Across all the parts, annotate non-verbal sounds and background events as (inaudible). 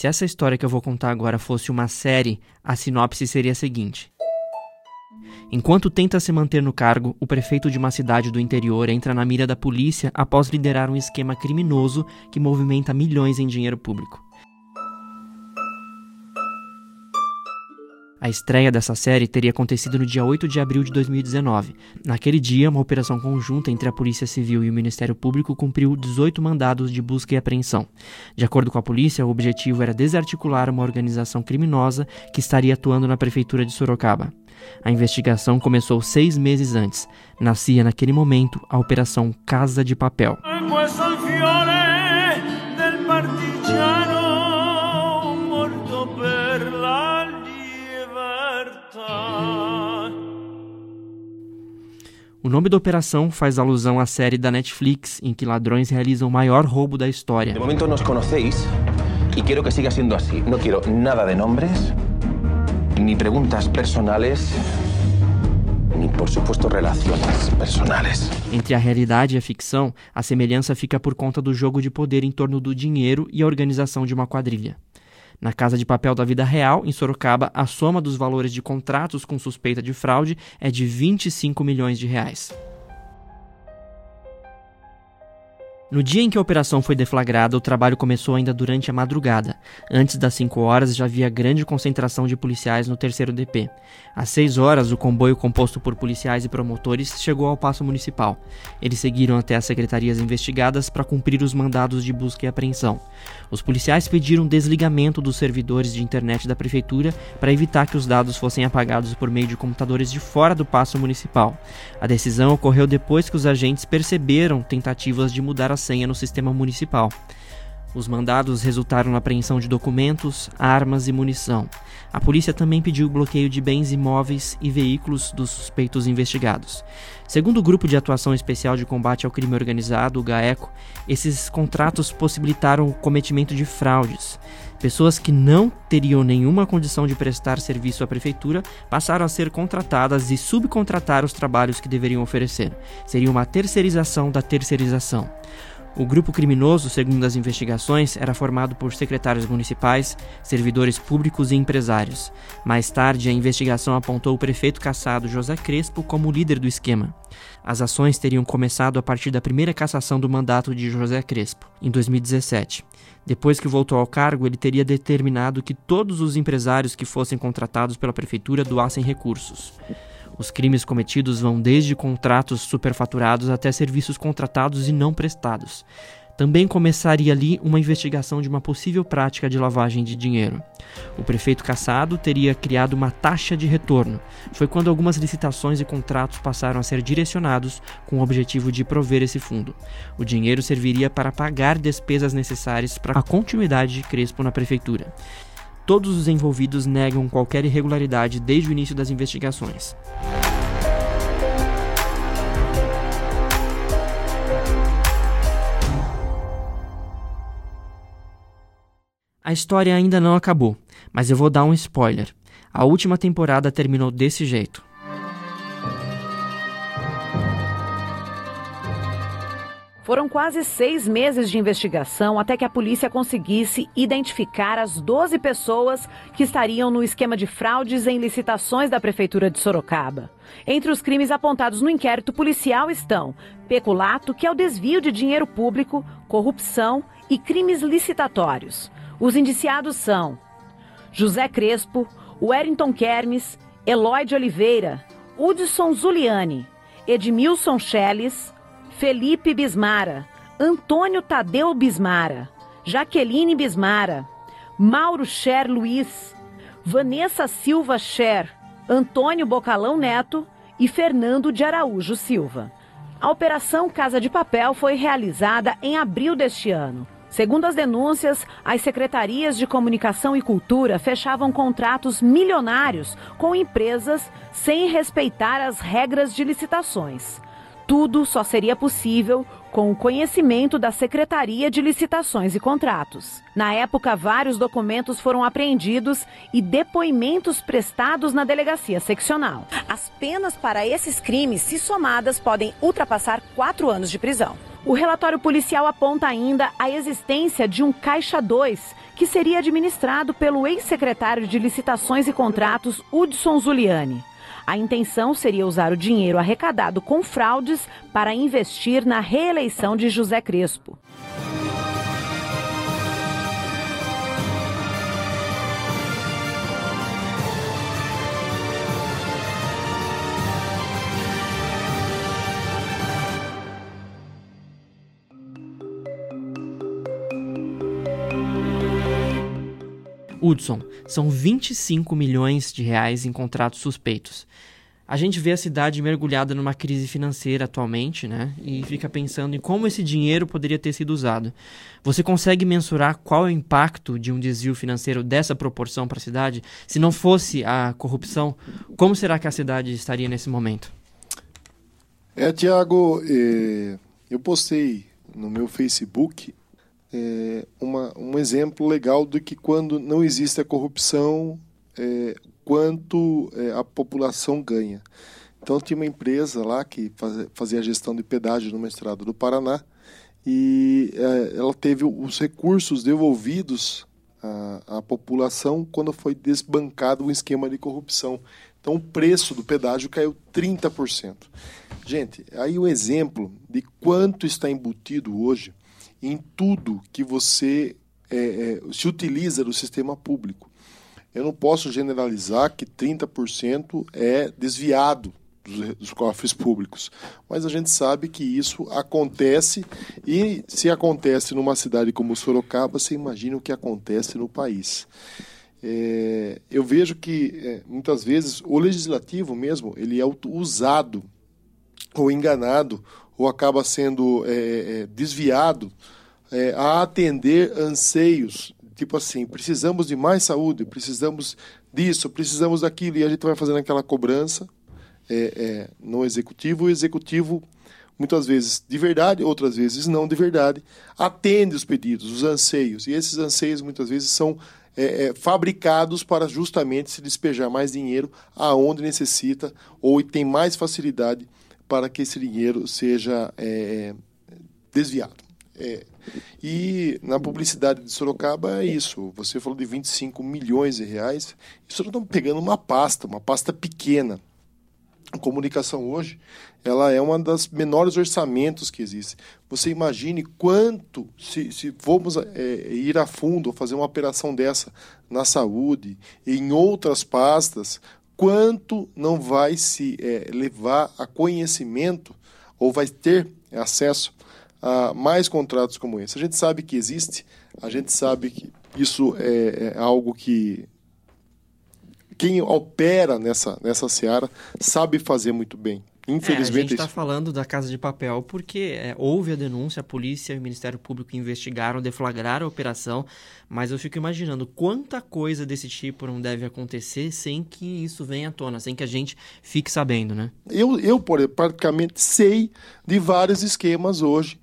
Se essa história que eu vou contar agora fosse uma série, a sinopse seria a seguinte. Enquanto tenta se manter no cargo, o prefeito de uma cidade do interior entra na mira da polícia após liderar um esquema criminoso que movimenta milhões em dinheiro público. A estreia dessa série teria acontecido no dia 8 de abril de 2019. Naquele dia, uma operação conjunta entre a Polícia Civil e o Ministério Público cumpriu 18 mandados de busca e apreensão. De acordo com a polícia, o objetivo era desarticular uma organização criminosa que estaria atuando na prefeitura de Sorocaba. A investigação começou seis meses antes. Nascia naquele momento a Operação Casa de Papel. O nome da operação faz alusão à série da Netflix em que ladrões realizam o maior roubo da história. De momento nos conheceis e quero que siga sendo assim. Não quero nada de nombres, nem perguntas personales, nem por supuesto relações personales. Entre a realidade e a ficção, a semelhança fica por conta do jogo de poder em torno do dinheiro e a organização de uma quadrilha. Na Casa de Papel da Vida Real, em Sorocaba, a soma dos valores de contratos com suspeita de fraude é de 25 milhões de reais. No dia em que a operação foi deflagrada, o trabalho começou ainda durante a madrugada. Antes das 5 horas já havia grande concentração de policiais no terceiro DP. Às 6 horas, o comboio composto por policiais e promotores chegou ao Paço Municipal. Eles seguiram até as secretarias investigadas para cumprir os mandados de busca e apreensão. Os policiais pediram desligamento dos servidores de internet da prefeitura para evitar que os dados fossem apagados por meio de computadores de fora do Paço Municipal. A decisão ocorreu depois que os agentes perceberam tentativas de mudar a senha no sistema municipal. Os mandados resultaram na apreensão de documentos, armas e munição. A polícia também pediu o bloqueio de bens imóveis e veículos dos suspeitos investigados. Segundo o Grupo de Atuação Especial de Combate ao Crime Organizado, o GAECO, esses contratos possibilitaram o cometimento de fraudes. Pessoas que não teriam nenhuma condição de prestar serviço à prefeitura passaram a ser contratadas e subcontratar os trabalhos que deveriam oferecer. Seria uma terceirização da terceirização. O grupo criminoso, segundo as investigações, era formado por secretários municipais, servidores públicos e empresários. Mais tarde, a investigação apontou o prefeito caçado José Crespo como líder do esquema. As ações teriam começado a partir da primeira cassação do mandato de José Crespo, em 2017. Depois que voltou ao cargo, ele teria determinado que todos os empresários que fossem contratados pela prefeitura doassem recursos. Os crimes cometidos vão desde contratos superfaturados até serviços contratados e não prestados. Também começaria ali uma investigação de uma possível prática de lavagem de dinheiro. O prefeito Cassado teria criado uma taxa de retorno. Foi quando algumas licitações e contratos passaram a ser direcionados com o objetivo de prover esse fundo. O dinheiro serviria para pagar despesas necessárias para a continuidade de Crespo na prefeitura. Todos os envolvidos negam qualquer irregularidade desde o início das investigações. A história ainda não acabou, mas eu vou dar um spoiler. A última temporada terminou desse jeito. Foram quase seis meses de investigação até que a polícia conseguisse identificar as 12 pessoas que estariam no esquema de fraudes em licitações da Prefeitura de Sorocaba. Entre os crimes apontados no inquérito policial estão peculato, que é o desvio de dinheiro público, corrupção e crimes licitatórios. Os indiciados são José Crespo, Wellington Kermes, Eloy de Oliveira, Hudson Zuliani, Edmilson Schelles, Felipe Bismara, Antônio Tadeu Bismara, Jaqueline Bismara, Mauro Cher Luiz, Vanessa Silva Cher, Antônio Bocalão Neto e Fernando de Araújo Silva. A Operação Casa de Papel foi realizada em abril deste ano. Segundo as denúncias, as secretarias de Comunicação e Cultura fechavam contratos milionários com empresas sem respeitar as regras de licitações. Tudo só seria possível com o conhecimento da Secretaria de Licitações e Contratos. Na época, vários documentos foram apreendidos e depoimentos prestados na delegacia seccional. As penas para esses crimes, se somadas, podem ultrapassar quatro anos de prisão. O relatório policial aponta ainda a existência de um Caixa 2, que seria administrado pelo ex-secretário de Licitações e Contratos, Hudson Zuliani. A intenção seria usar o dinheiro arrecadado com fraudes para investir na reeleição de José Crespo. Hudson, são 25 milhões de reais em contratos suspeitos. A gente vê a cidade mergulhada numa crise financeira atualmente, né? E fica pensando em como esse dinheiro poderia ter sido usado. Você consegue mensurar qual é o impacto de um desvio financeiro dessa proporção para a cidade? Se não fosse a corrupção, como será que a cidade estaria nesse momento? É, Tiago, eh, eu postei no meu Facebook é, uma, um exemplo legal de que quando não existe a corrupção, é, quanto é, a população ganha. Então tinha uma empresa lá que fazia a gestão de pedágio no estrada do Paraná e é, ela teve os recursos devolvidos à, à população quando foi desbancado o esquema de corrupção. Então o preço do pedágio caiu 30%. Gente, aí o exemplo de quanto está embutido hoje em tudo que você é, é, se utiliza do sistema público. Eu não posso generalizar que 30% é desviado dos, dos cofres públicos, mas a gente sabe que isso acontece e se acontece numa cidade como Sorocaba, você imagina o que acontece no país. É, eu vejo que é, muitas vezes o legislativo mesmo ele é usado ou enganado ou acaba sendo é, é, desviado é, a atender anseios, tipo assim, precisamos de mais saúde, precisamos disso, precisamos daquilo, e a gente vai fazendo aquela cobrança é, é, no executivo, o executivo muitas vezes de verdade, outras vezes não de verdade, atende os pedidos, os anseios, e esses anseios muitas vezes são é, é, fabricados para justamente se despejar mais dinheiro aonde necessita ou tem mais facilidade para que esse dinheiro seja é, desviado. É. E na publicidade de Sorocaba é isso. Você falou de 25 milhões de reais. Isso estamos pegando uma pasta, uma pasta pequena. A comunicação hoje, ela é uma das menores orçamentos que existe. Você imagine quanto, se, se formos é, ir a fundo, fazer uma operação dessa na saúde, em outras pastas, quanto não vai se é, levar a conhecimento ou vai ter acesso a mais contratos como esse. A gente sabe que existe, a gente sabe que isso é, é algo que quem opera nessa, nessa seara sabe fazer muito bem. Infelizmente. É, a gente está falando da Casa de Papel porque é, houve a denúncia, a polícia e o Ministério Público investigaram, deflagraram a operação, mas eu fico imaginando quanta coisa desse tipo não deve acontecer sem que isso venha à tona, sem que a gente fique sabendo, né? Eu, eu praticamente sei de vários esquemas hoje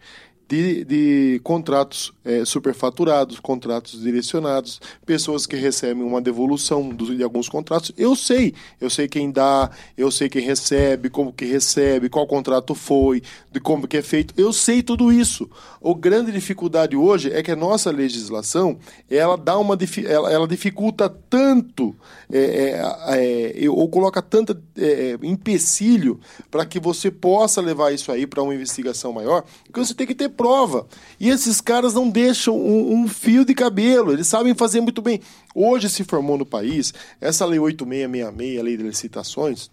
de, de contratos é, superfaturados, contratos direcionados, pessoas que recebem uma devolução de alguns contratos. Eu sei, eu sei quem dá, eu sei quem recebe, como que recebe, qual contrato foi, de como que é feito. Eu sei tudo isso. A grande dificuldade hoje é que a nossa legislação ela dá uma ela, ela dificulta tanto é, é, é ou coloca tanto é, empecilho para que você possa levar isso aí para uma investigação maior, que você tem que ter prova. E esses caras não deixam um, um, fio de cabelo, eles sabem fazer muito bem. Hoje se formou no país essa lei 8666, a lei de licitações,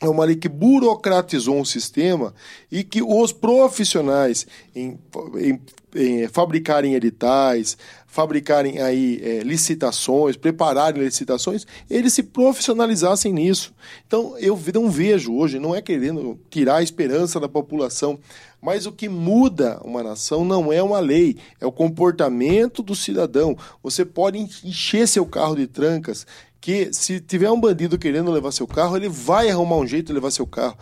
é uma lei que burocratizou um sistema e que os profissionais em, em, em fabricarem editais, fabricarem aí é, licitações, prepararem licitações, eles se profissionalizassem nisso. Então eu não vejo hoje, não é querendo tirar a esperança da população, mas o que muda uma nação não é uma lei, é o comportamento do cidadão. Você pode encher seu carro de trancas, que se tiver um bandido querendo levar seu carro, ele vai arrumar um jeito de levar seu carro.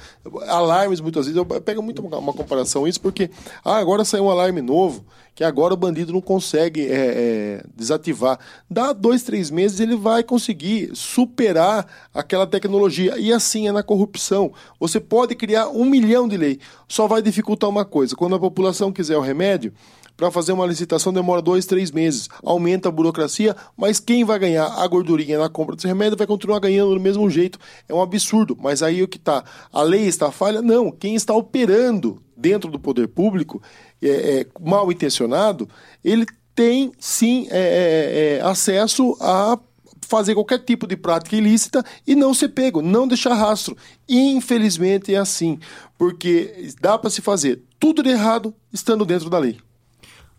Alarmes, muitas vezes, eu pego muito uma comparação isso, porque ah, agora saiu um alarme novo, que agora o bandido não consegue é, é, desativar. Dá dois, três meses ele vai conseguir superar aquela tecnologia. E assim é na corrupção. Você pode criar um milhão de leis, só vai dificultar uma coisa. Quando a população quiser o remédio, para fazer uma licitação demora dois, três meses. Aumenta a burocracia, mas quem vai ganhar a gordurinha na compra desse remédio vai continuar ganhando do mesmo jeito. É um absurdo. Mas aí o que está? A lei está falha? Não. Quem está operando dentro do poder público, é, é, mal intencionado, ele tem sim é, é, é, acesso a fazer qualquer tipo de prática ilícita e não ser pego, não deixar rastro. Infelizmente é assim, porque dá para se fazer tudo de errado estando dentro da lei.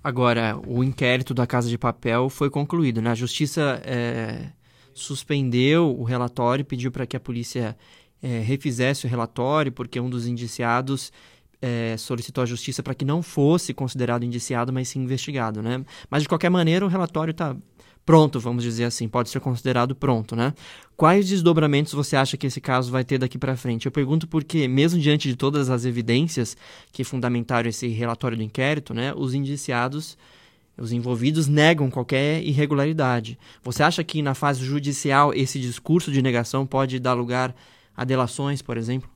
Agora, o inquérito da Casa de Papel foi concluído. Né? A Justiça é, suspendeu o relatório, pediu para que a polícia é, refizesse o relatório, porque um dos indiciados é, solicitou à Justiça para que não fosse considerado indiciado, mas sim investigado. Né? Mas, de qualquer maneira, o relatório está pronto, vamos dizer assim, pode ser considerado pronto, né? Quais desdobramentos você acha que esse caso vai ter daqui para frente? Eu pergunto porque, mesmo diante de todas as evidências que fundamentaram esse relatório do inquérito, né, os indiciados, os envolvidos negam qualquer irregularidade. Você acha que na fase judicial esse discurso de negação pode dar lugar a delações, por exemplo?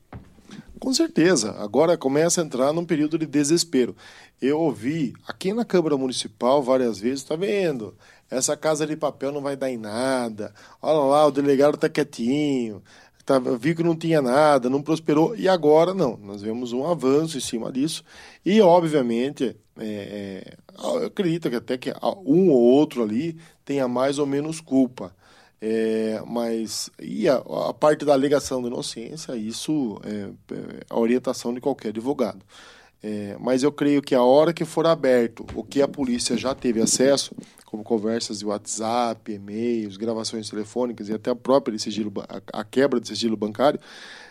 Com certeza. Agora começa a entrar num período de desespero. Eu ouvi aqui na Câmara Municipal várias vezes, está vendo? Essa casa de papel não vai dar em nada. Olha lá, o delegado está quietinho. Tá, viu que não tinha nada, não prosperou. E agora não. Nós vemos um avanço em cima disso. E, obviamente, é, é eu acredito que até que um ou outro ali tenha mais ou menos culpa. É, mas e a, a, parte da alegação de inocência, isso é, é a orientação de qualquer advogado. É, mas eu creio que a hora que for aberto o que a polícia já teve acesso, como conversas de WhatsApp, e-mails, gravações telefônicas e até a própria sigilo, a, a quebra de sigilo bancário,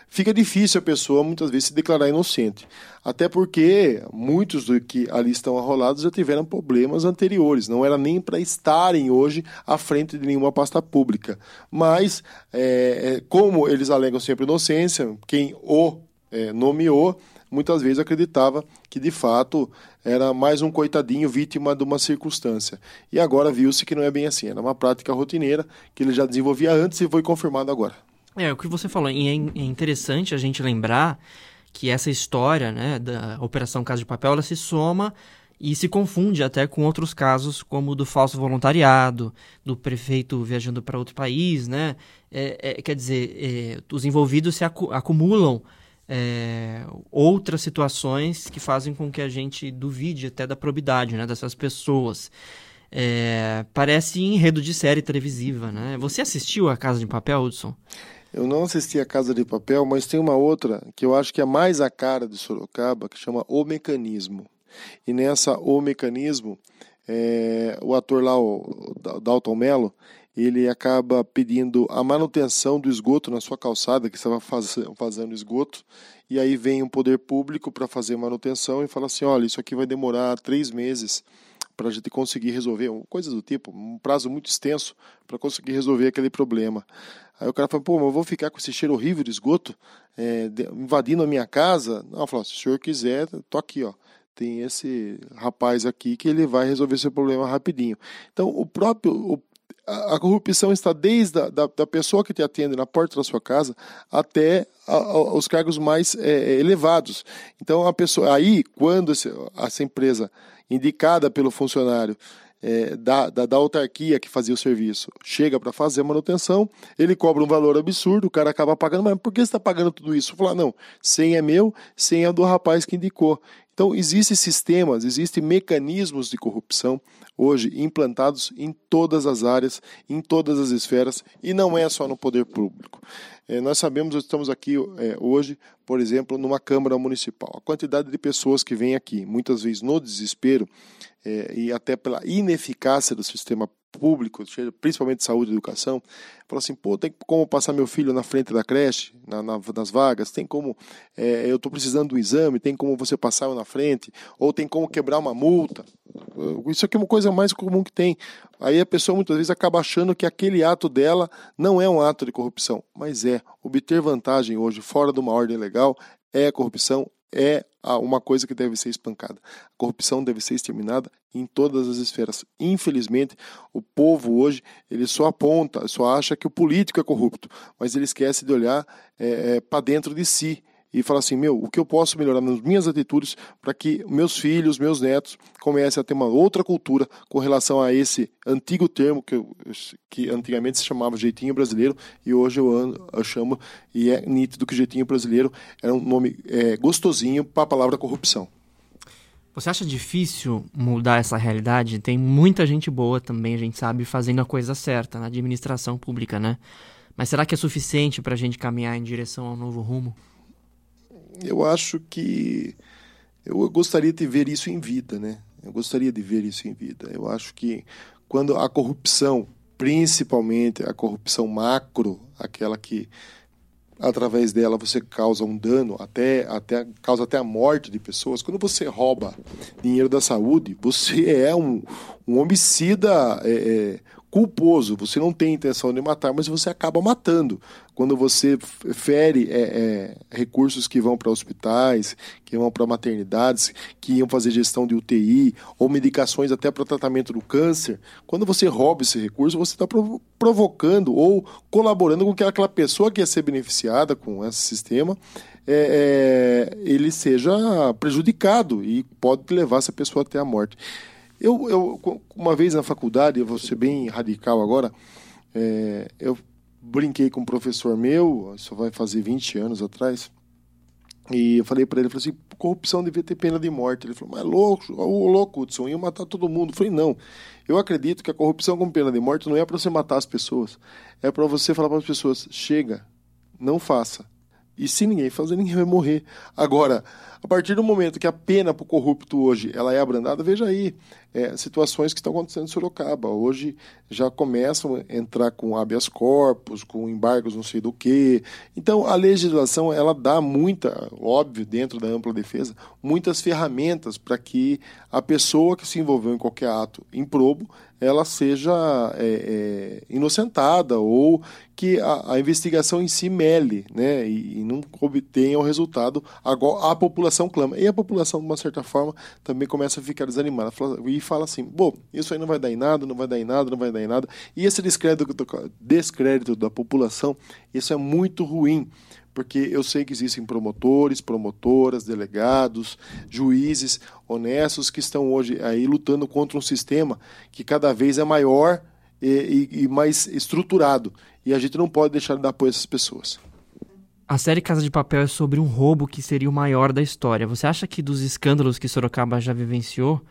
fica difícil a pessoa muitas vezes se declarar inocente. Até porque muitos do que ali estão arrolados já tiveram problemas anteriores, não era nem para estarem hoje à frente de nenhuma pasta pública. Mas, é, é como eles alegam sempre inocência, quem o é, nomeou muitas vezes acreditava que de fato era mais um coitadinho vítima de uma circunstância. E agora viu-se que não é bem assim, era uma prática rotineira que ele já desenvolvia antes e foi confirmado agora. É, o que você falou, e é, é interessante a gente lembrar que essa história né, da Operação Casa de Papel ela se soma e se confunde até com outros casos, como o do falso voluntariado, do prefeito viajando para outro país, né? É, é, quer dizer, é, os envolvidos se acu acumulam é, outras situações que fazem com que a gente duvide até da probidade né, dessas pessoas. É, parece enredo de série televisiva, né? Você assistiu a Casa de Papel, Hudson? Eu não assisti a Casa de Papel, mas tem uma outra que eu acho que é mais a cara de Sorocaba, que chama O Mecanismo. E nessa O Mecanismo, é, o ator lá, o Dalton Mello, ele acaba pedindo a manutenção do esgoto na sua calçada, que estava faz, fazendo esgoto, e aí vem um poder público para fazer manutenção e fala assim: olha, isso aqui vai demorar três meses para a gente conseguir resolver, coisas do tipo, um prazo muito extenso para conseguir resolver aquele problema. Aí o cara fala, pô, mas eu vou ficar com esse cheiro horrível de esgoto é, invadindo a minha casa? Não, falo, se o senhor quiser, tô aqui, ó. Tem esse rapaz aqui que ele vai resolver seu problema rapidinho. Então, o próprio, o a, corrupção está desde a, da, da, pessoa que te atende na porta da sua casa até a, a, os cargos mais é, é, elevados. Então a pessoa aí quando esse, essa empresa indicada pelo funcionário é, da, da, da, autarquia que fazia o serviço chega para fazer a manutenção, ele cobra um valor absurdo, o cara acaba pagando, mas por que você está pagando tudo isso? Falar, não, 100 é meu, 100 é do rapaz que indicou. Então, existem sistemas, existem mecanismos de corrupção hoje implantados em todas as áreas, em todas as esferas, e não é só no poder público. É, nós sabemos, estamos aqui é, hoje, por exemplo, numa Câmara Municipal. A quantidade de pessoas que vêm aqui, muitas vezes no desespero, é, e até pela ineficácia do sistema público, principalmente saúde e educação, fala assim, pô, tem como passar meu filho na frente da creche, na, na, nas vagas, tem como, é, eu estou precisando do exame, tem como você passar na frente, ou tem como quebrar uma multa. Isso aqui é uma coisa mais comum que tem. Aí a pessoa muitas vezes acaba achando que aquele ato dela não é um ato de corrupção, mas é. Obter vantagem hoje fora de uma ordem legal é corrupção, é uma coisa que deve ser espancada. A corrupção deve ser exterminada em todas as esferas. Infelizmente, o povo hoje ele só aponta, só acha que o político é corrupto, mas ele esquece de olhar é, é, para dentro de si e falar assim: meu, o que eu posso melhorar nas minhas atitudes para que meus filhos, meus netos comecem a ter uma outra cultura com relação a esse antigo termo que, que antigamente se chamava jeitinho brasileiro e hoje eu, eu chamo, e é nítido que jeitinho brasileiro era um nome é, gostosinho para a palavra corrupção. Você acha difícil mudar essa realidade? Tem muita gente boa também, a gente sabe, fazendo a coisa certa na administração pública, né? Mas será que é suficiente para a gente caminhar em direção ao novo rumo? Eu acho que eu gostaria de ver isso em vida, né? Eu gostaria de ver isso em vida. Eu acho que quando a corrupção, principalmente a corrupção macro, aquela que através dela você causa um dano, até, até causa até a morte de pessoas. Quando você rouba dinheiro da saúde, você é um, um homicida é, é, culposo. Você não tem intenção de matar, mas você acaba matando. Quando você fere é, é, recursos que vão para hospitais, que vão para maternidades, que iam fazer gestão de UTI, ou medicações até para tratamento do câncer, quando você rouba esse recurso, você está provocando ou colaborando com que aquela pessoa que ia ser beneficiada com esse sistema é, é, ele seja prejudicado e pode levar essa pessoa até a morte. Eu, eu, uma vez na faculdade, eu vou ser bem radical agora, é, eu brinquei com um professor meu, isso vai fazer 20 anos atrás, e eu falei para ele, eu falei assim, corrupção devia ter pena de morte. Ele falou, mas é louco, o louco, Hudson, ia matar todo mundo. Eu falei, não, eu acredito que a corrupção com pena de morte não é para você matar as pessoas, é para você falar para as pessoas, chega, não faça. E se ninguém fazer, ninguém vai morrer. Agora, a partir do momento que a pena para o corrupto hoje ela é abrandada, veja aí, é, situações que estão acontecendo em Sorocaba. Hoje já começam a entrar com habeas corpus, com embargos não sei do que. Então, a legislação ela dá muita, óbvio, dentro da ampla defesa, muitas ferramentas para que a pessoa que se envolveu em qualquer ato improbo ela seja é, é, inocentada ou que a, a, investigação em si mele né, e, e não obtenha o resultado agora a população clama. E a população, de uma certa forma, também começa a ficar desanimada e fala assim: bom, isso aí não vai dar em nada, não vai dar em nada, não vai dar em nada. E esse descrédito, descrédito da população, isso é muito ruim porque eu sei que existem promotores, promotoras, delegados, juízes honestos que estão hoje aí lutando contra um sistema que cada vez é maior e, e, e mais estruturado. E a gente não pode deixar de dar apoio a essas pessoas. A série Casa de Papel é sobre um roubo que seria o maior da história. Você acha que dos escândalos que Sorocaba já vivenciou,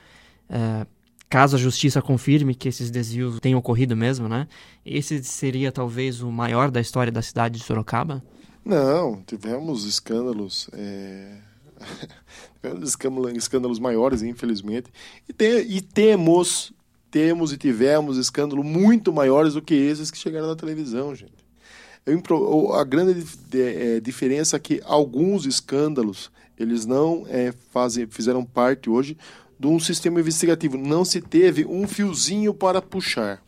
é, caso a justiça confirme que esses desvios tenham ocorrido mesmo, né? Esse seria talvez o maior da história da cidade de Sorocaba? Não, tivemos escândalos. É... (laughs) escândalos maiores, infelizmente. E, e temos, temos e tivemos escândalos muito maiores do que esses que chegaram na televisão, gente. Eu, a grande é, diferença é que alguns escândalos eles não é, fazem, fizeram parte hoje de um sistema investigativo. Não se teve um fiozinho para puxar.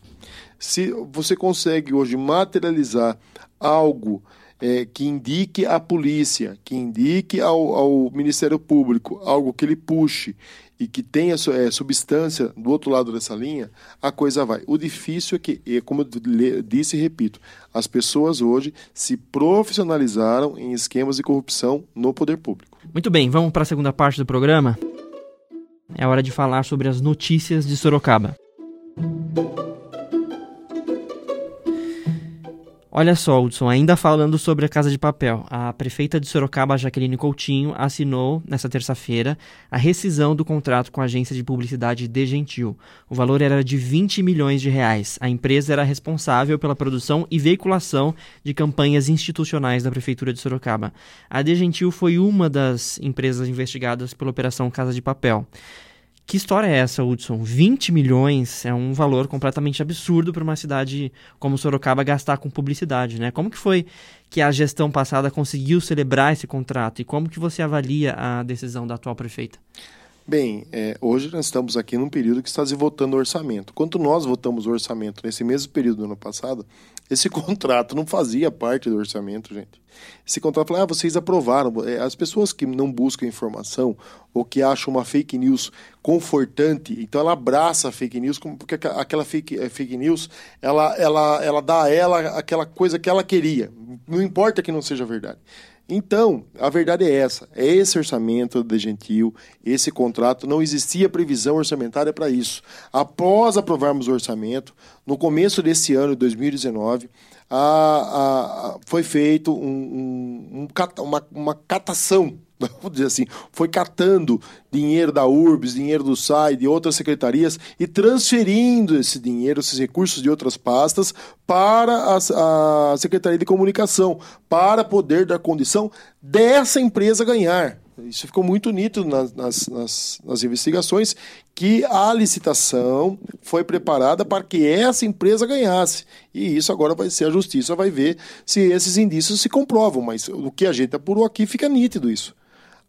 Se você consegue hoje materializar algo é, que indique à polícia, que indique ao, ao, Ministério Público algo que ele puxe e que tenha é, substância do outro lado dessa linha, a coisa vai. O difícil é que, como eu disse e repito, as pessoas hoje se profissionalizaram em esquemas de corrupção no poder público. Muito bem, vamos para a segunda parte do programa. É hora de falar sobre as notícias de Sorocaba. Olha só, Hudson, ainda falando sobre a Casa de Papel, a prefeita de Sorocaba, Jaqueline Coutinho, assinou nesta terça-feira a rescisão do contrato com a agência de publicidade De Gentil. O valor era de 20 milhões de reais. A empresa era responsável pela produção e veiculação de campanhas institucionais da prefeitura de Sorocaba. A De Gentil foi uma das empresas investigadas pela operação Casa de Papel. Que história é essa, Hudson? 20 milhões é um valor completamente absurdo para uma cidade como Sorocaba gastar com publicidade, né? Como que foi que a gestão passada conseguiu celebrar esse contrato e como que você avalia a decisão da atual prefeita? Bem, é, hoje nós estamos aqui num período que está se votando o orçamento. Quando nós votamos o orçamento nesse mesmo período do ano passado, esse (laughs) contrato não fazia parte do orçamento, gente. Esse contrato falou, ah, vocês aprovaram. É, as pessoas que não buscam informação ou que acham uma fake news confortante, então ela abraça a fake news, porque aquela fake, é, fake news, ela, ela, ela dá a ela aquela coisa que ela queria. Não importa que não seja verdade. Então, a verdade é essa: é esse orçamento de Gentil, esse contrato, não existia previsão orçamentária para isso. Após aprovarmos o orçamento, no começo desse ano, 2019, a, a, a, foi feito um, um, um, uma, uma catação (laughs) vamos dizer assim, foi catando dinheiro da URBS, dinheiro do SAI, de outras secretarias e transferindo esse dinheiro, esses recursos de outras pastas para a, a Secretaria de Comunicação, para poder dar condição dessa empresa ganhar. Isso ficou muito nítido nas, nas, nas, nas, investigações, que a licitação foi preparada para que essa empresa ganhasse. E isso agora vai ser a justiça, vai ver se esses indícios se comprovam. Mas o que a gente apurou aqui fica nítido isso.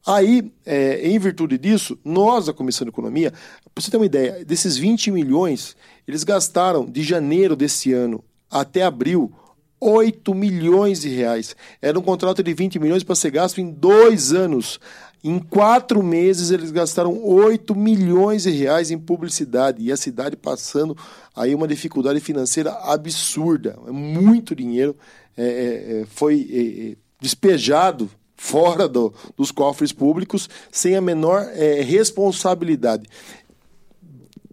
Aí, é, em virtude disso, nós da Comissão de Economia, para você ter uma ideia, desses 20 milhões, eles gastaram de janeiro desse ano até abril 8 milhões de reais. Era um contrato de 20 milhões para ser gasto em dois anos. Em quatro meses eles gastaram 8 milhões de reais em publicidade e a cidade passando aí uma dificuldade financeira absurda. É muito dinheiro é, é, é foi é, despejado fora do, dos cofres públicos sem a menor é, responsabilidade.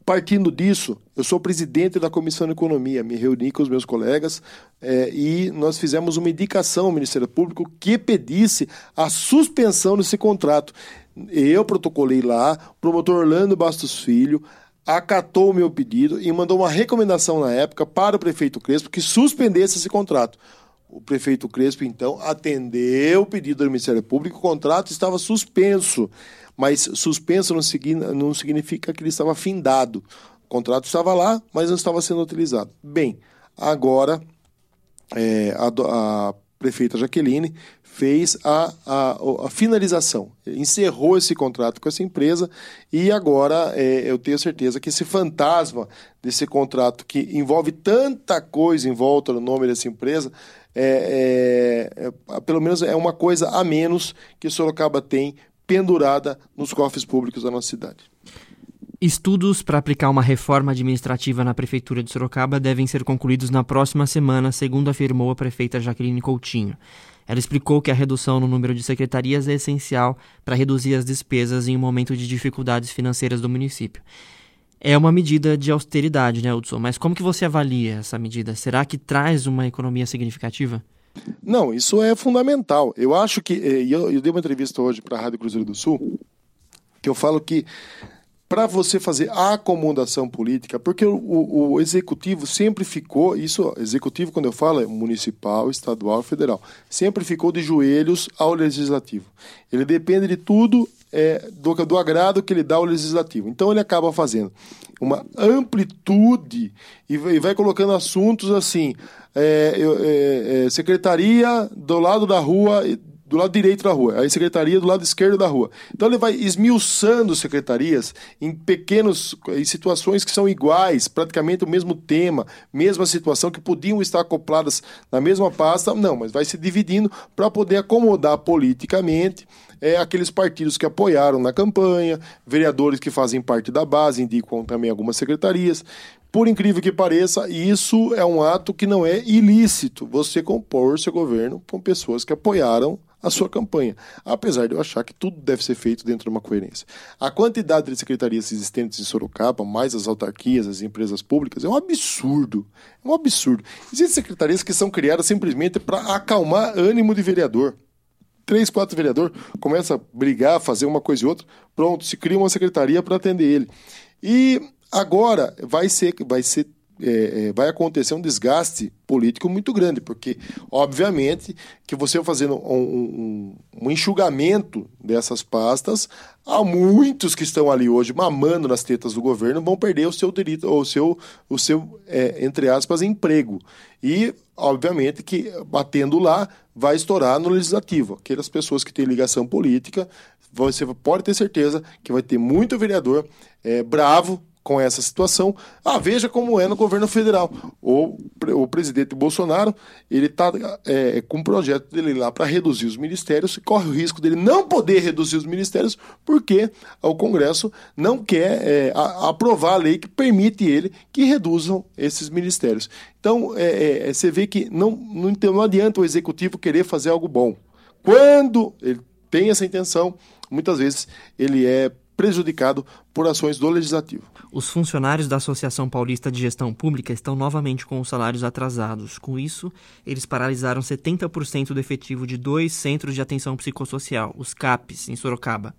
Partindo disso, eu sou presidente da Comissão de Economia, me reuni com os meus colegas é, e nós fizemos uma indicação ao Ministério Público que pedisse a suspensão desse contrato. Eu protocolei lá, o promotor Orlando Bastos Filho acatou o meu pedido e mandou uma recomendação na época para o prefeito Crespo que suspendesse esse contrato. O prefeito Crespo, então, atendeu o pedido do Ministério Público, o contrato estava suspenso. Mas suspenso não, significa que ele estava findado. O contrato estava lá, mas não estava sendo utilizado. Bem, agora é, a, a prefeita Jaqueline fez a, a, a, finalização, encerrou esse contrato com essa empresa e agora é, eu tenho certeza que esse fantasma desse contrato que envolve tanta coisa em volta do nome dessa empresa é, é, é, pelo menos é uma coisa a menos que Sorocaba tem pendurada nos cofres públicos da nossa cidade. Estudos para aplicar uma reforma administrativa na Prefeitura de Sorocaba devem ser concluídos na próxima semana, segundo afirmou a prefeita Jaqueline Coutinho. Ela explicou que a redução no número de secretarias é essencial para reduzir as despesas em um momento de dificuldades financeiras do município é uma medida de austeridade, né, Hudson? Mas como que você avalia essa medida? Será que traz uma economia significativa? Não, isso é fundamental. Eu acho que. Eh, eu, eu dei uma entrevista hoje para a Rádio Cruzeiro do Sul, que eu falo que para você fazer acomodação política, porque o, o, executivo sempre ficou, isso, executivo quando eu falo é municipal, estadual, federal, sempre ficou de joelhos ao legislativo. Ele depende de tudo é, do, do agrado que ele dá ao legislativo. Então ele acaba fazendo uma amplitude e, e vai colocando assuntos assim, é, é, é, secretaria do lado da rua do lado direito da rua, a secretaria do lado esquerdo da rua. Então ele vai esmiuçando secretarias em pequenos em situações que são iguais, praticamente o mesmo tema, mesma situação que podiam estar acopladas na mesma pasta, não, mas vai se dividindo para poder acomodar politicamente é, aqueles partidos que apoiaram na campanha, vereadores que fazem parte da base, indicam também algumas secretarias. Por incrível que pareça, isso é um ato que não é ilícito, você compor seu governo com pessoas que apoiaram a sua campanha, apesar de eu achar que tudo deve ser feito dentro de uma coerência. A quantidade de secretarias existentes em Sorocaba, mais as autarquias, as empresas públicas, é um absurdo. É um absurdo. Existem secretarias que são criadas simplesmente para acalmar ânimo de vereador três, quatro vereadores, começa a brigar, fazer uma coisa e outra, pronto, se cria uma secretaria para atender ele. E agora vai ser, vai ser é, é, vai acontecer um desgaste político muito grande, porque, obviamente, que você fazendo um, um, um, enxugamento dessas pastas, há muitos que estão ali hoje mamando nas tetas do governo vão perder o seu direito, o seu, o seu é, entre aspas, emprego. E, obviamente, que batendo lá, vai estourar no legislativo. Aquelas pessoas que têm ligação política você pode ter certeza que vai ter muito vereador é, bravo com essa situação. Ah, veja como é no governo federal. O, o presidente Bolsonaro, ele está é, com um projeto dele lá para reduzir os ministérios e corre o risco dele não poder reduzir os ministérios porque o Congresso não quer é, a, aprovar a lei que permite ele que reduzam esses ministérios. Então, é, é você vê que não, não, não adianta o executivo querer fazer algo bom. Quando ele tem essa intenção, muitas vezes ele é prejudicado por ações do legislativo. Os funcionários da Associação Paulista de Gestão Pública estão novamente com os salários atrasados. Com isso, eles paralisaram 70% do efetivo de dois centros de atenção psicossocial, os CAPs, em Sorocaba.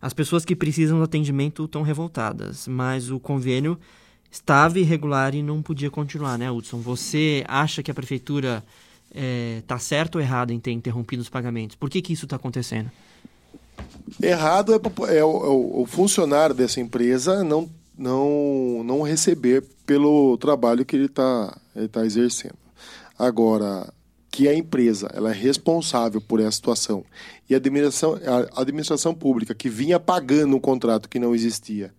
As pessoas que precisam do atendimento estão revoltadas, mas o convênio estava irregular e não podia continuar, né, Hudson? Você acha que a prefeitura está eh, é, certo ou errado em ter interrompido os pagamentos? Por que, que isso está acontecendo? Errado é, é, o, é o funcionário dessa empresa não, não, não receber pelo trabalho que ele está ele tá exercendo. Agora, que a empresa ela é responsável por essa situação e a administração, a administração pública que vinha pagando um contrato que não existia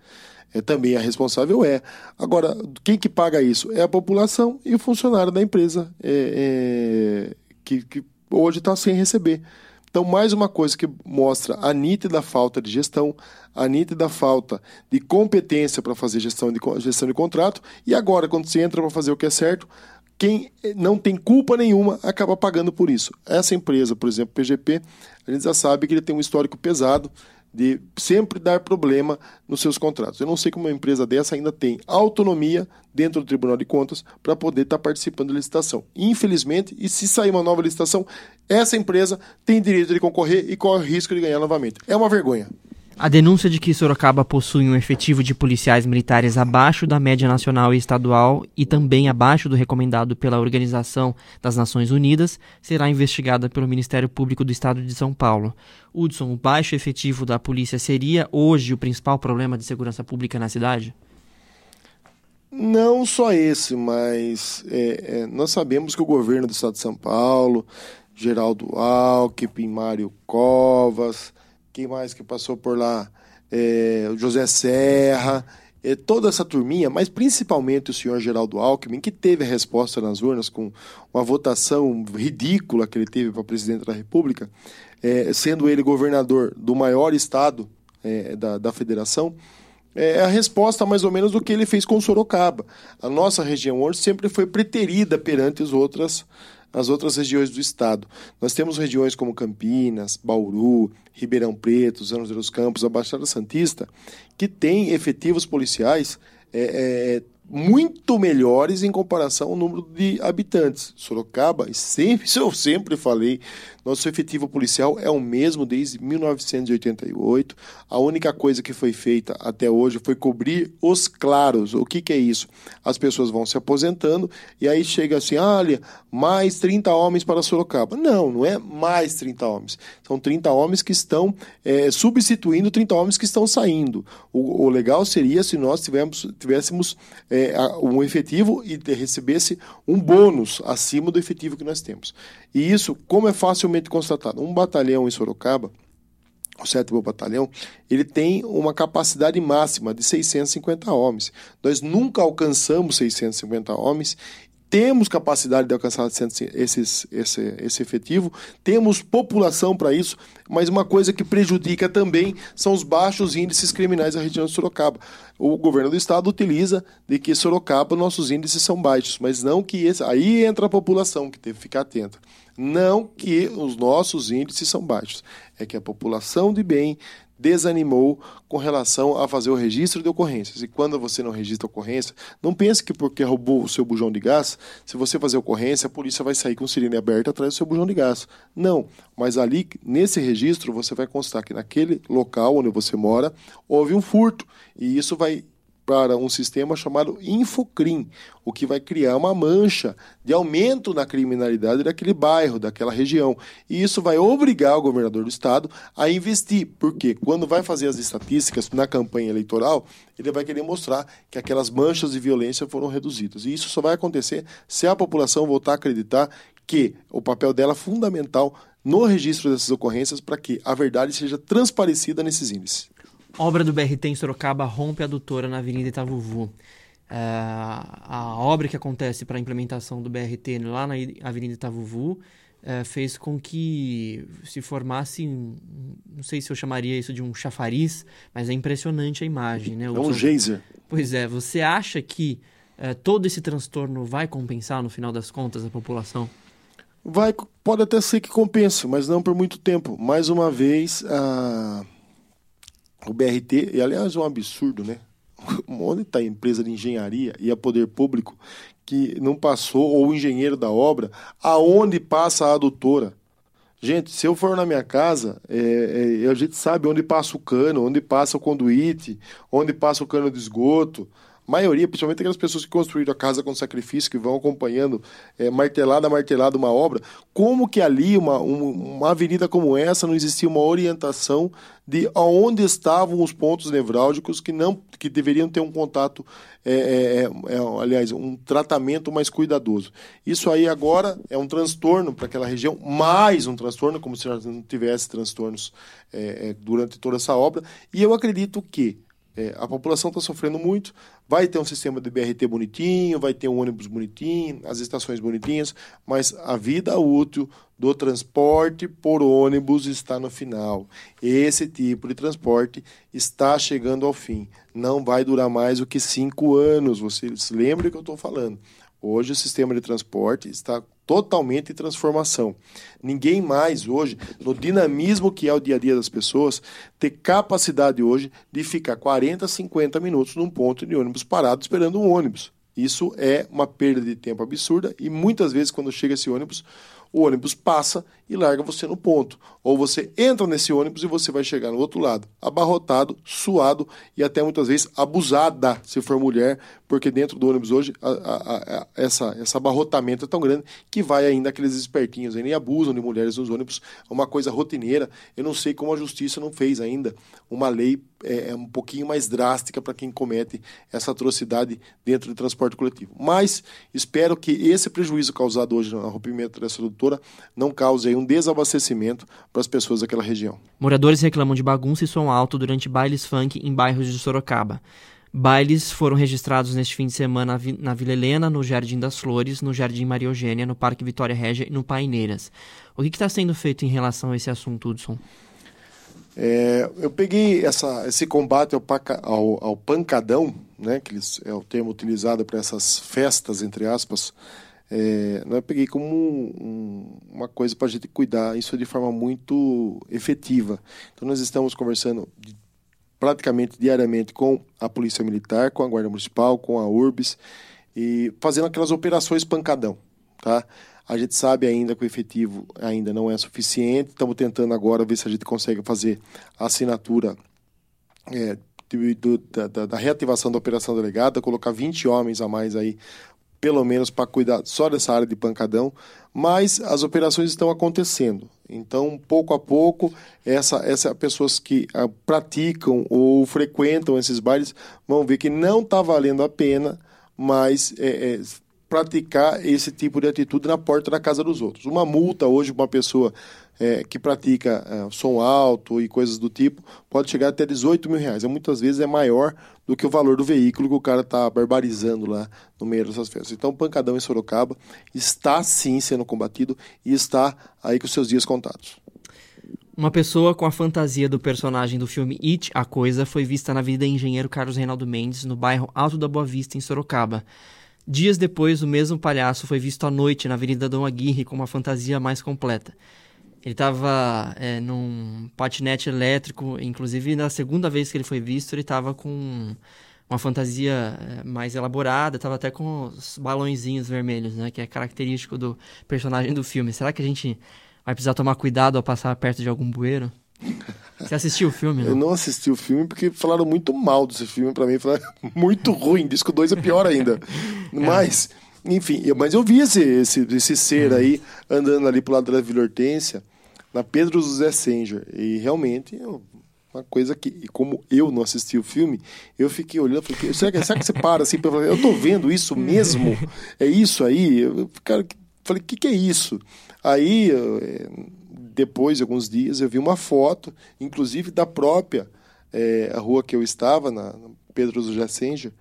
é, também é responsável é. Agora, quem que paga isso? É a população e o funcionário da empresa é, é, que, que hoje está sem receber. Então, mais uma coisa que mostra a nítida falta de gestão, a nítida falta de competência para fazer gestão de, gestão de contrato, e agora, quando você entra para fazer o que é certo, quem não tem culpa nenhuma acaba pagando por isso. Essa empresa, por exemplo, PGP, a gente já sabe que ele tem um histórico pesado de sempre dar problema nos seus contratos. Eu não sei como uma empresa dessa ainda tem autonomia dentro do Tribunal de Contas para poder estar tá participando da licitação. Infelizmente, e se sair uma nova licitação, essa empresa tem direito de concorrer e corre o risco de ganhar novamente. É uma vergonha. A denúncia de que Sorocaba possui um efetivo de policiais militares abaixo da média nacional e estadual e também abaixo do recomendado pela Organização das Nações Unidas será investigada pelo Ministério Público do Estado de São Paulo. Hudson, o baixo efetivo da polícia seria hoje o principal problema de segurança pública na cidade? Não só esse, mas é, é, nós sabemos que o governo do Estado de São Paulo, Geraldo Alckmin, Mário Covas, quem mais que passou por lá? É, o José Serra, é, toda essa turminha, mas principalmente o senhor Geraldo Alckmin, que teve a resposta nas urnas com uma votação ridícula que ele teve para presidente da República, é, sendo ele governador do maior estado é, da, da federação, é a resposta mais ou menos do que ele fez com Sorocaba. A nossa região hoje sempre foi preterida perante as outras nas outras regiões do estado. Nós temos regiões como Campinas, Bauru, Ribeirão Preto, Zanos dos Campos, a Baixada Santista, que têm efetivos policiais é, é, muito melhores em comparação ao número de habitantes. Sorocaba, sempre, (laughs) eu sempre falei, nosso efetivo policial é o mesmo desde 1988. A única coisa que foi feita até hoje foi cobrir os claros. O que, que é isso? As pessoas vão se aposentando e aí chega assim: olha, mais 30 homens para Sorocaba. Não, não é mais 30 homens. São 30 homens que estão é, substituindo 30 homens que estão saindo. O, o legal seria se nós tivéssemos, é, um efetivo e recebesse um bônus acima do efetivo que nós temos. E isso, como é facilmente constatado, um batalhão em Sorocaba, o sétimo batalhão, ele tem uma capacidade máxima de 650 homens. Nós nunca alcançamos 650 homens temos capacidade de alcançar esses, esse, esse efetivo, temos população para isso, mas uma coisa que prejudica também são os baixos índices criminais da região de Sorocaba. O governo do estado utiliza de que Sorocaba nossos índices são baixos, mas não que esse, aí entra a população que teve que ficar atenta. Não que os nossos índices são baixos, é que a população de bem desanimou com relação a fazer o registro de ocorrências. E quando você não registra ocorrência, não pense que porque roubou o seu bujão de gás, se você fazer ocorrência, a polícia vai sair com sirene aberta atrás do seu bujão de gás. Não, mas ali, nesse registro, você vai constar que naquele local onde você mora, houve um furto. E isso vai para um sistema chamado Infocrim, o que vai criar uma mancha de aumento na criminalidade daquele bairro, daquela região. E isso vai obrigar o governador do estado a investir, porque quando vai fazer as estatísticas na campanha eleitoral, ele vai querer mostrar que aquelas manchas de violência foram reduzidas. E isso só vai acontecer se a população voltar a acreditar que o papel dela é fundamental no registro dessas ocorrências para que a verdade seja transparecida nesses índices. Obra do BRT em Sorocaba rompe a adutora na Avenida Itavuvu. É, a obra que acontece para a implementação do BRT lá na Avenida Itavuvu é, fez com que se formasse, não sei se eu chamaria isso de um chafariz, mas é impressionante a imagem. Né? É um geyser. Pois é, você acha que é, todo esse transtorno vai compensar no final das contas a população? Vai, pode até ser que compense, mas não por muito tempo. Mais uma vez, a o BRT, e aliás é um absurdo, né? (laughs) Onde está a empresa de engenharia e a poder público que não passou, ou o engenheiro da obra, aonde passa a adutora? Gente, se eu for na minha casa, é, é, a gente sabe onde passa o cano, onde passa o conduíte, onde passa o cano de esgoto maioria, principalmente aquelas pessoas que construíram a casa com sacrifício, que vão acompanhando é, martelada a martelada uma obra, como que ali, uma, uma avenida como essa, não existia uma orientação de aonde estavam os pontos nevrálgicos que não que deveriam ter um contato, é, é, é, é aliás, um tratamento mais cuidadoso. Isso aí agora é um transtorno para aquela região, mais um transtorno, como se não tivesse transtornos é, é, durante toda essa obra. E eu acredito que é, a população está sofrendo muito. Vai ter um sistema de BRT bonitinho, vai ter um ônibus bonitinho, as estações bonitinhas, mas a vida útil do transporte por ônibus está no final. Esse tipo de transporte está chegando ao fim. Não vai durar mais do que cinco anos. Vocês lembram que eu estou falando? Hoje o sistema de transporte está totalmente transformação. Ninguém mais hoje, no dinamismo que é o dia a dia das pessoas, tem capacidade hoje de ficar 40, 50 minutos num ponto de ônibus parado esperando um ônibus. Isso é uma perda de tempo absurda e muitas vezes quando chega esse ônibus, o ônibus passa e larga você no ponto. Ou você entra nesse ônibus e você vai chegar no outro lado, abarrotado, suado e até muitas vezes abusada, se for mulher, porque dentro do ônibus hoje a, a, a, essa, esse abarrotamento é tão grande que vai ainda aqueles espertinhos aí, abusam de mulheres nos ônibus. É uma coisa rotineira. Eu não sei como a justiça não fez ainda uma lei é, é um pouquinho mais drástica para quem comete essa atrocidade dentro do transporte coletivo. Mas espero que esse prejuízo causado hoje no rompimento dessa doutora não cause aí um desabastecimento para as pessoas daquela região. Moradores reclamam de bagunça e som alto durante bailes funk em bairros de Sorocaba. Bailes foram registrados neste fim de semana na Vila Helena, no Jardim das Flores, no Jardim Maria Eugênia, no Parque Vitória Régia e no Paineiras. O que está sendo feito em relação a esse assunto, Hudson? É, eu peguei essa, esse combate ao, ao, ao, pancadão, né, que é o termo utilizado para essas festas, entre aspas, é, eu peguei como um, uma coisa para a gente cuidar isso de forma muito efetiva. Então nós estamos conversando de praticamente diariamente com a Polícia Militar, com a Guarda Municipal, com a URBS e fazendo aquelas operações pancadão, tá? A gente sabe ainda que o efetivo ainda não é suficiente, estamos tentando agora ver se a gente consegue fazer a assinatura é, do, da, da, reativação da operação delegada, colocar 20 homens a mais aí, pelo menos para cuidar só dessa área de pancadão, mas as operações estão acontecendo. Então, pouco a pouco, essa, essa pessoas que ah, praticam ou frequentam esses bailes vão ver que não está valendo a pena mais é, é, praticar esse tipo de atitude na porta da casa dos outros. Uma multa hoje para uma pessoa é, que pratica é, som alto e coisas do tipo pode chegar até 18 mil reais. muitas vezes é maior do que o valor do veículo que o cara está barbarizando lá no meio dessas festas. Então, o pancadão em Sorocaba está sim sendo combatido e está aí com seus dias contados. Uma pessoa com a fantasia do personagem do filme It, A Coisa, foi vista na vida engenheiro Carlos Reinaldo Mendes, no bairro Alto da Boa Vista, em Sorocaba. Dias depois, o mesmo palhaço foi visto à noite na Avenida Dom Aguirre com uma fantasia mais completa. Ele estava é, num patinete elétrico, inclusive na segunda vez que ele foi visto, ele estava com uma fantasia é, mais elaborada, estava até com os balãozinhos vermelhos, né, que é característico do personagem do filme. Será que a gente vai precisar tomar cuidado ao passar perto de algum bueiro? Você assistiu o filme? Não? Eu não assisti o filme porque falaram muito mal desse filme para mim, falaram (laughs) muito ruim. Disco 2 é pior ainda. (laughs) é. Mas, enfim, eu, mas eu vi esse, esse, esse ser uhum. aí andando ali pro lado da Vila Hortência na Pedro José Senger. E realmente uma coisa que, e como eu não assisti o filme, eu fiquei olhando, falei, será que, será que você para assim para falar, eu tô vendo isso mesmo? É isso aí? Eu cara, falei, o que, que é isso? Aí, depois de alguns dias, eu vi uma foto, inclusive da própria é, rua que eu estava, na, na Pedro do Jacenja,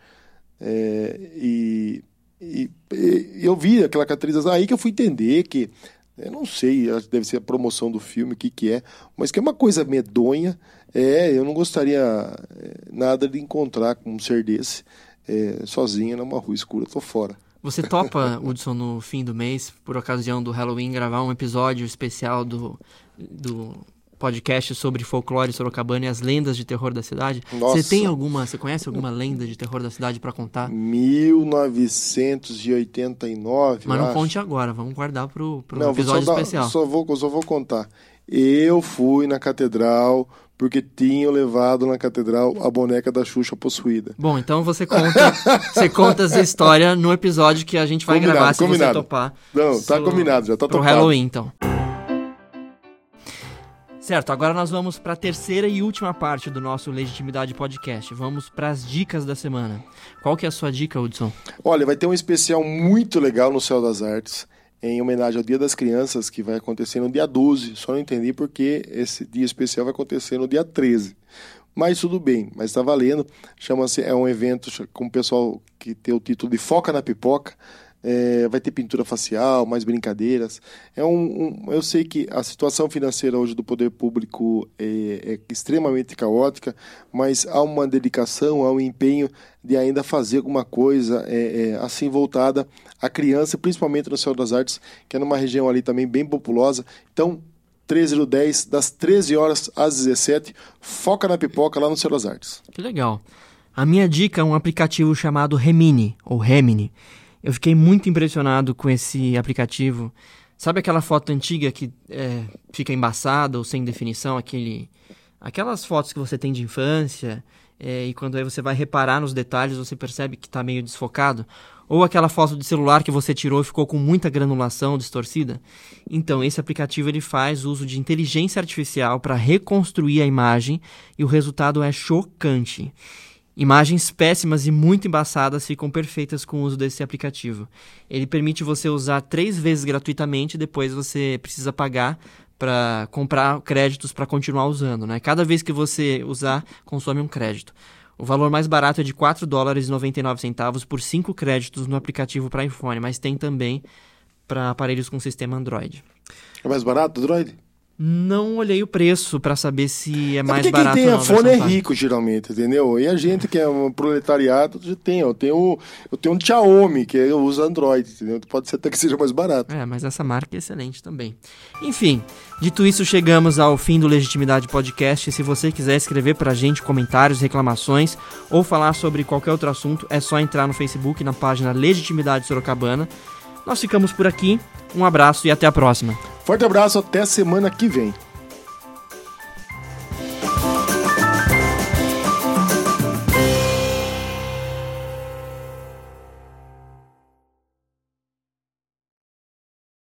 é, e, e, e, eu vi aquela caracterização, aí que eu fui entender que, eu não sei, deve ser a promoção do filme, o que que é, mas que é uma coisa medonha, é, eu não gostaria é, nada de encontrar com um ser desse, é, sozinho numa rua escura, tô fora. Você topa, Hudson, no fim do mês, por ocasião do Halloween, gravar um episódio especial do, do podcast sobre folclore sorocabana e as lendas de terror da cidade? Nossa. Você tem alguma, você conhece alguma lenda de terror da cidade para contar? 1989, Mas não acho. conte agora, vamos guardar pro não, episódio só especial. Só vou, só vou contar. Eu fui na catedral porque tinham levado na catedral a boneca da Xuxa possuída. Bom, então você conta, você conta essa história no episódio que a gente vai combinado, gravar se combinado. você topar. Não, tá so... combinado, já tá pro topado. Halloween, então. Certo, agora nós vamos para a terceira e última parte do nosso Legitimidade Podcast. Vamos para as dicas da semana. Qual que é a sua dica, Hudson? Olha, vai ter um especial muito legal no Céu das Artes em homenagem ao Dia das Crianças, que vai acontecer no dia 12. Só não entendi porque esse dia especial vai acontecer no dia 13. Mas tudo bem, mas está valendo. Chama-se, é um evento com o pessoal que tem o título de Foca na Pipoca é, vai ter pintura facial, mais brincadeiras. É um, um, eu sei que a situação financeira hoje do poder público é, é, extremamente caótica, mas há uma dedicação, há um empenho de ainda fazer alguma coisa é, é assim voltada à criança, principalmente no Céu das Artes, que é numa região ali também bem populosa. Então, 13 do 10, das 13 horas às 17, foca na pipoca lá no Céu das Artes. Que legal. A minha dica é um aplicativo chamado Remini, ou Remini. Eu fiquei muito impressionado com esse aplicativo. Sabe aquela foto antiga que é, fica embaçada ou sem definição? Aquele, aquelas fotos que você tem de infância é, e quando aí você vai reparar nos detalhes você percebe que está meio desfocado? Ou aquela foto de celular que você tirou e ficou com muita granulação distorcida? Então, esse aplicativo ele faz uso de inteligência artificial para reconstruir a imagem e o resultado é chocante. Imagens péssimas e muito embaçadas ficam perfeitas com o uso desse aplicativo. Ele permite você usar três vezes gratuitamente, depois você precisa pagar para comprar créditos para continuar usando. Né? Cada vez que você usar, consome um crédito. O valor mais barato é de 4 dólares e 99 centavos por 5 créditos no aplicativo para iPhone, mas tem também para aparelhos com sistema Android. É mais barato Android? Não olhei o preço para saber se é, é mais barato quem tem iPhone é rico, geralmente, entendeu? E a gente que é um proletariado, já tem. Eu tenho, eu tenho um Xiaomi, que usa Android, entendeu? Pode ser até que seja mais barato. É, mas essa marca é excelente também. Enfim, dito isso, chegamos ao fim do Legitimidade Podcast. Se você quiser escrever pra gente comentários, reclamações ou falar sobre qualquer outro assunto, é só entrar no Facebook na página Legitimidade Sorocabana. Nós ficamos por aqui. Um abraço e até a próxima. Forte abraço, até semana que vem.